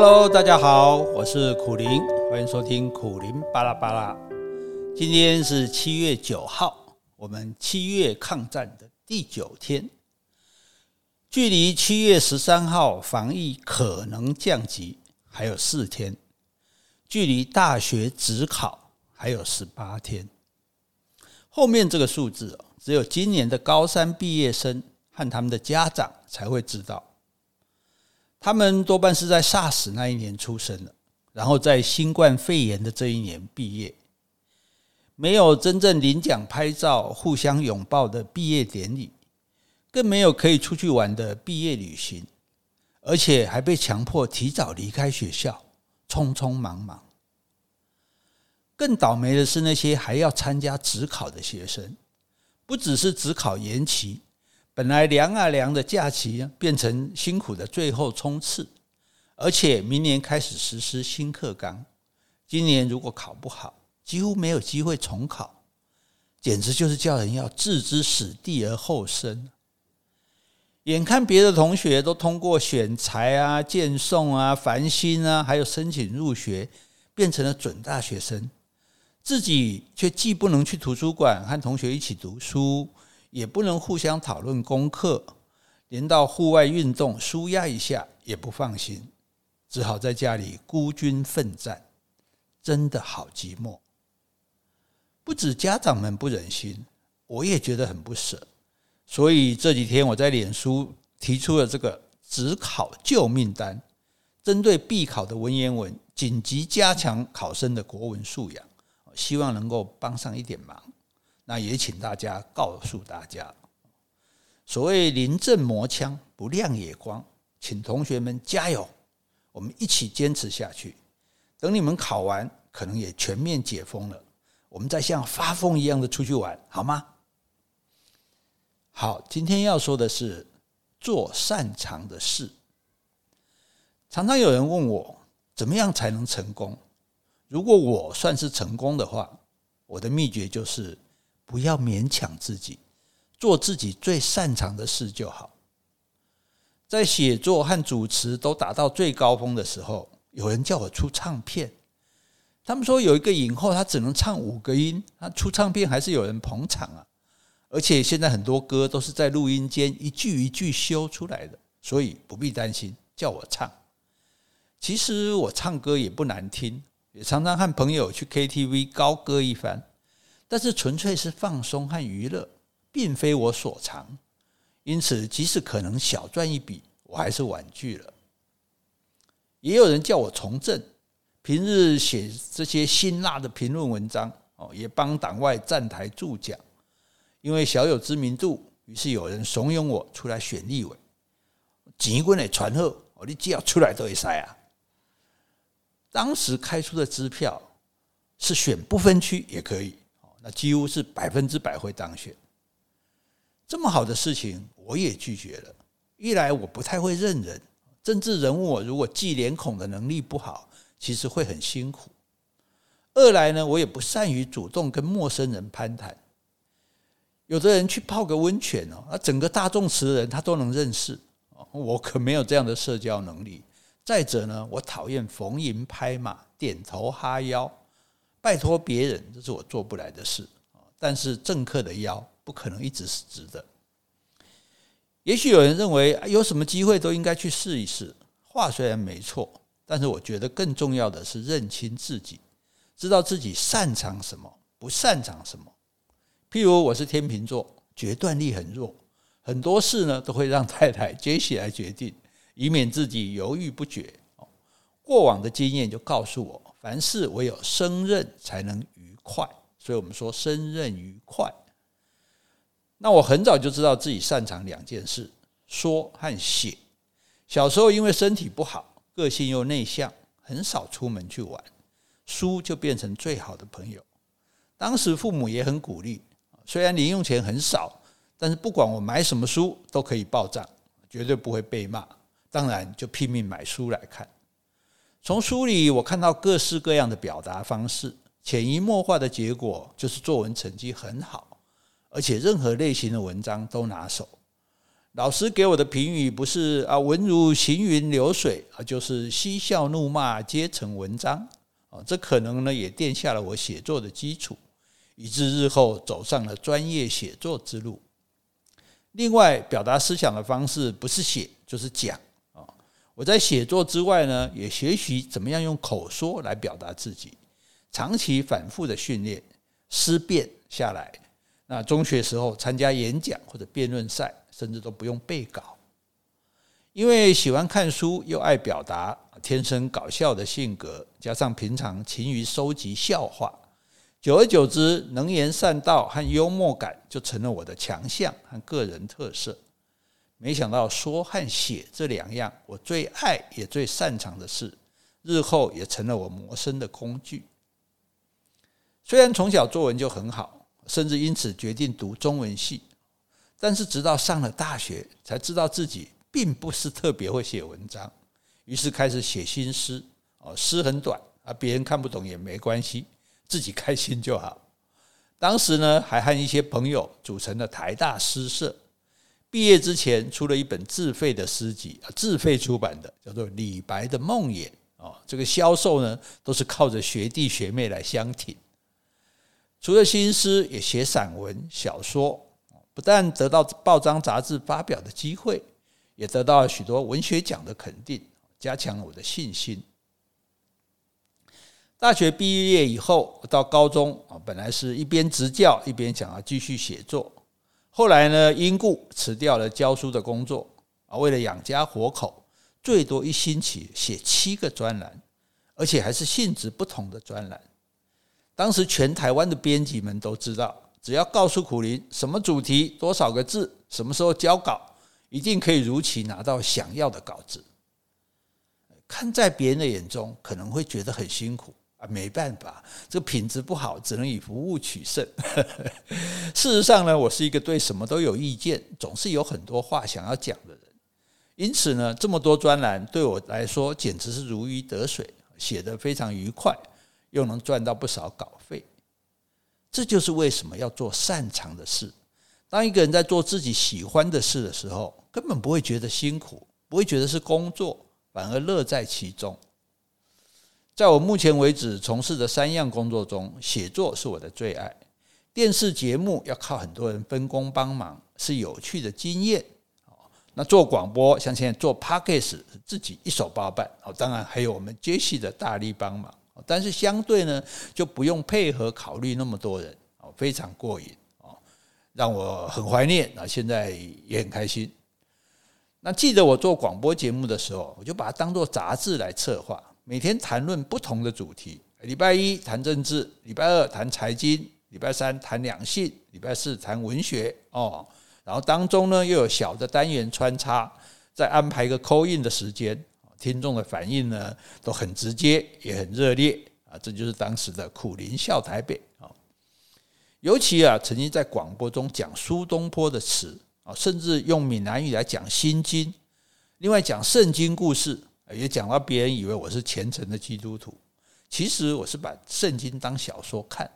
Hello，大家好，我是苦苓，欢迎收听苦苓巴拉巴拉。今天是七月九号，我们七月抗战的第九天，距离七月十三号防疫可能降级还有四天，距离大学指考还有十八天。后面这个数字，只有今年的高三毕业生和他们的家长才会知道。他们多半是在 SARS 那一年出生的，然后在新冠肺炎的这一年毕业，没有真正领奖、拍照、互相拥抱的毕业典礼，更没有可以出去玩的毕业旅行，而且还被强迫提早离开学校，匆匆忙忙。更倒霉的是那些还要参加职考的学生，不只是职考延期。本来凉啊凉的假期变成辛苦的最后冲刺，而且明年开始实施新课纲，今年如果考不好，几乎没有机会重考，简直就是叫人要置之死地而后生。眼看别的同学都通过选材啊、荐送啊、繁星啊，还有申请入学，变成了准大学生，自己却既不能去图书馆和同学一起读书。也不能互相讨论功课，连到户外运动舒压一下也不放心，只好在家里孤军奋战，真的好寂寞。不止家长们不忍心，我也觉得很不舍。所以这几天我在脸书提出了这个只考救命单，针对必考的文言文，紧急加强考生的国文素养，希望能够帮上一点忙。那也请大家告诉大家，所谓临阵磨枪不亮也光，请同学们加油，我们一起坚持下去。等你们考完，可能也全面解封了，我们再像发疯一样的出去玩，好吗？好，今天要说的是做擅长的事。常常有人问我，怎么样才能成功？如果我算是成功的话，我的秘诀就是。不要勉强自己，做自己最擅长的事就好。在写作和主持都达到最高峰的时候，有人叫我出唱片。他们说有一个影后，她只能唱五个音，她出唱片还是有人捧场啊。而且现在很多歌都是在录音间一句一句修出来的，所以不必担心，叫我唱。其实我唱歌也不难听，也常常和朋友去 KTV 高歌一番。但是纯粹是放松和娱乐，并非我所长，因此即使可能小赚一笔，我还是婉拒了。也有人叫我从政，平日写这些辛辣的评论文章，哦，也帮党外站台助讲，因为小有知名度，于是有人怂恿我出来选立委。钱滚来传后，我你只要出来都会塞啊。当时开出的支票是选不分区也可以。那几乎是百分之百会当选，这么好的事情我也拒绝了。一来我不太会认人，政治人物如果记脸孔的能力不好，其实会很辛苦；二来呢，我也不善于主动跟陌生人攀谈。有的人去泡个温泉哦，那整个大众池的人他都能认识，我可没有这样的社交能力。再者呢，我讨厌逢迎拍马、点头哈腰。拜托别人，这是我做不来的事。但是政客的腰不可能一直是直的。也许有人认为有什么机会都应该去试一试。话虽然没错，但是我觉得更重要的是认清自己，知道自己擅长什么，不擅长什么。譬如我是天秤座，决断力很弱，很多事呢都会让太太杰西来决定，以免自己犹豫不决。过往的经验就告诉我。凡事唯有胜任才能愉快，所以我们说胜任愉快。那我很早就知道自己擅长两件事：说和写。小时候因为身体不好，个性又内向，很少出门去玩，书就变成最好的朋友。当时父母也很鼓励，虽然零用钱很少，但是不管我买什么书都可以报账，绝对不会被骂。当然就拼命买书来看。从书里我看到各式各样的表达方式，潜移默化的结果就是作文成绩很好，而且任何类型的文章都拿手。老师给我的评语不是啊，文如行云流水啊，就是嬉笑怒骂皆成文章啊。这可能呢也奠下了我写作的基础，以致日后走上了专业写作之路。另外，表达思想的方式不是写就是讲。我在写作之外呢，也学习怎么样用口说来表达自己，长期反复的训练，思辨下来。那中学时候参加演讲或者辩论赛，甚至都不用背稿，因为喜欢看书又爱表达，天生搞笑的性格，加上平常勤于收集笑话。久而久之，能言善道和幽默感就成了我的强项和个人特色。没想到说和写这两样我最爱也最擅长的事，日后也成了我谋生的工具。虽然从小作文就很好，甚至因此决定读中文系，但是直到上了大学，才知道自己并不是特别会写文章，于是开始写新诗。哦，诗很短啊，别人看不懂也没关系。自己开心就好。当时呢，还和一些朋友组成了台大诗社。毕业之前，出了一本自费的诗集，自费出版的，叫做《李白的梦魇》。哦，这个销售呢，都是靠着学弟学妹来相挺。除了新诗，也写散文、小说。不但得到报章杂志发表的机会，也得到了许多文学奖的肯定，加强了我的信心。大学毕业以后，到高中啊，本来是一边执教一边想要继续写作，后来呢，因故辞掉了教书的工作啊，为了养家活口，最多一星期写七个专栏，而且还是性质不同的专栏。当时全台湾的编辑们都知道，只要告诉苦苓什么主题、多少个字、什么时候交稿，一定可以如期拿到想要的稿子。看在别人的眼中，可能会觉得很辛苦。啊，没办法，这个品质不好，只能以服务取胜。事实上呢，我是一个对什么都有意见，总是有很多话想要讲的人。因此呢，这么多专栏对我来说简直是如鱼得水，写得非常愉快，又能赚到不少稿费。这就是为什么要做擅长的事。当一个人在做自己喜欢的事的时候，根本不会觉得辛苦，不会觉得是工作，反而乐在其中。在我目前为止从事的三样工作中，写作是我的最爱。电视节目要靠很多人分工帮忙，是有趣的经验。那做广播，像现在做 Podcast，自己一手包办。当然还有我们 Jesse 的大力帮忙。但是相对呢，就不用配合考虑那么多人，非常过瘾，让我很怀念。啊，现在也很开心。那记得我做广播节目的时候，我就把它当做杂志来策划。每天谈论不同的主题，礼拜一谈政治，礼拜二谈财经，礼拜三谈两性，礼拜四谈文学哦。然后当中呢又有小的单元穿插，再安排一个 call in 的时间，听众的反应呢都很直接，也很热烈啊。这就是当时的苦苓笑台北啊。尤其啊，曾经在广播中讲苏东坡的词啊，甚至用闽南语来讲《心经》，另外讲圣经故事。也讲到别人以为我是虔诚的基督徒，其实我是把圣经当小说看。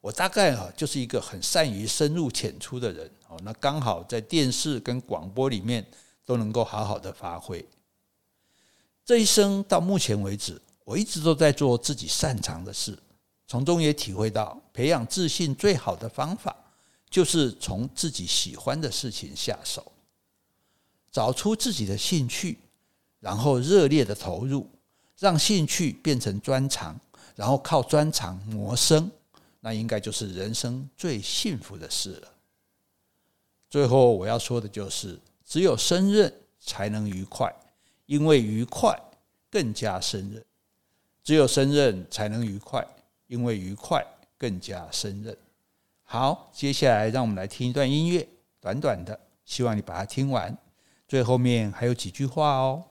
我大概啊就是一个很善于深入浅出的人哦，那刚好在电视跟广播里面都能够好好的发挥。这一生到目前为止，我一直都在做自己擅长的事，从中也体会到培养自信最好的方法，就是从自己喜欢的事情下手，找出自己的兴趣。然后热烈的投入，让兴趣变成专长，然后靠专长谋生，那应该就是人生最幸福的事了。最后我要说的就是，只有胜任才能愉快，因为愉快更加胜任；只有胜任才能愉快，因为愉快更加胜任。好，接下来让我们来听一段音乐，短短的，希望你把它听完。最后面还有几句话哦。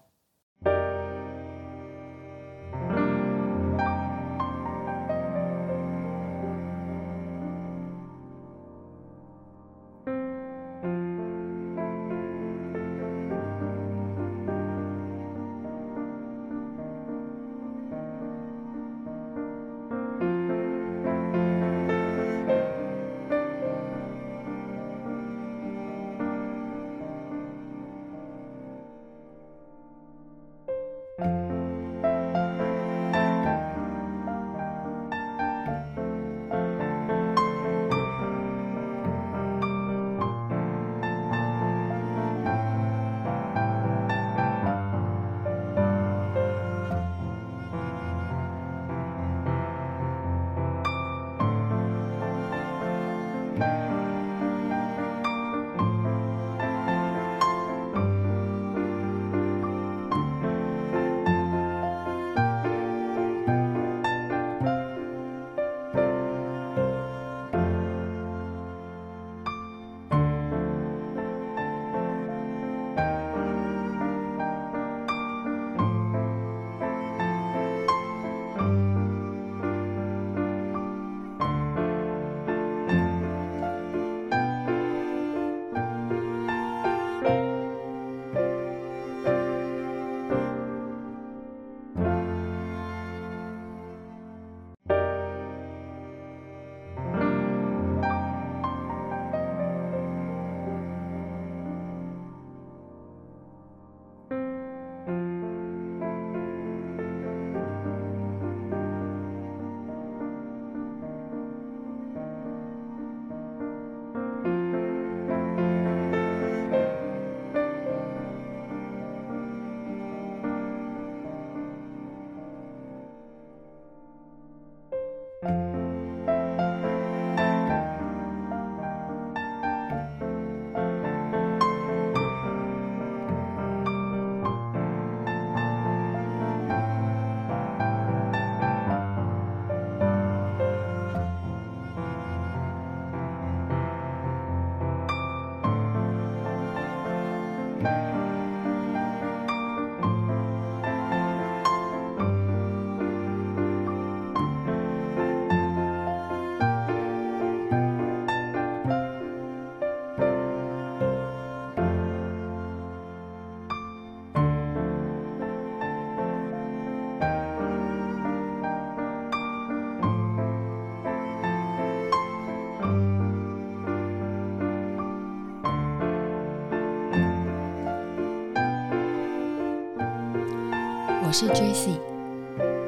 我是 Jessie，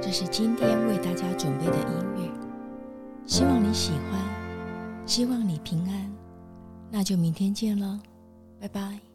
这是今天为大家准备的音乐，希望你喜欢，希望你平安，那就明天见了，拜拜。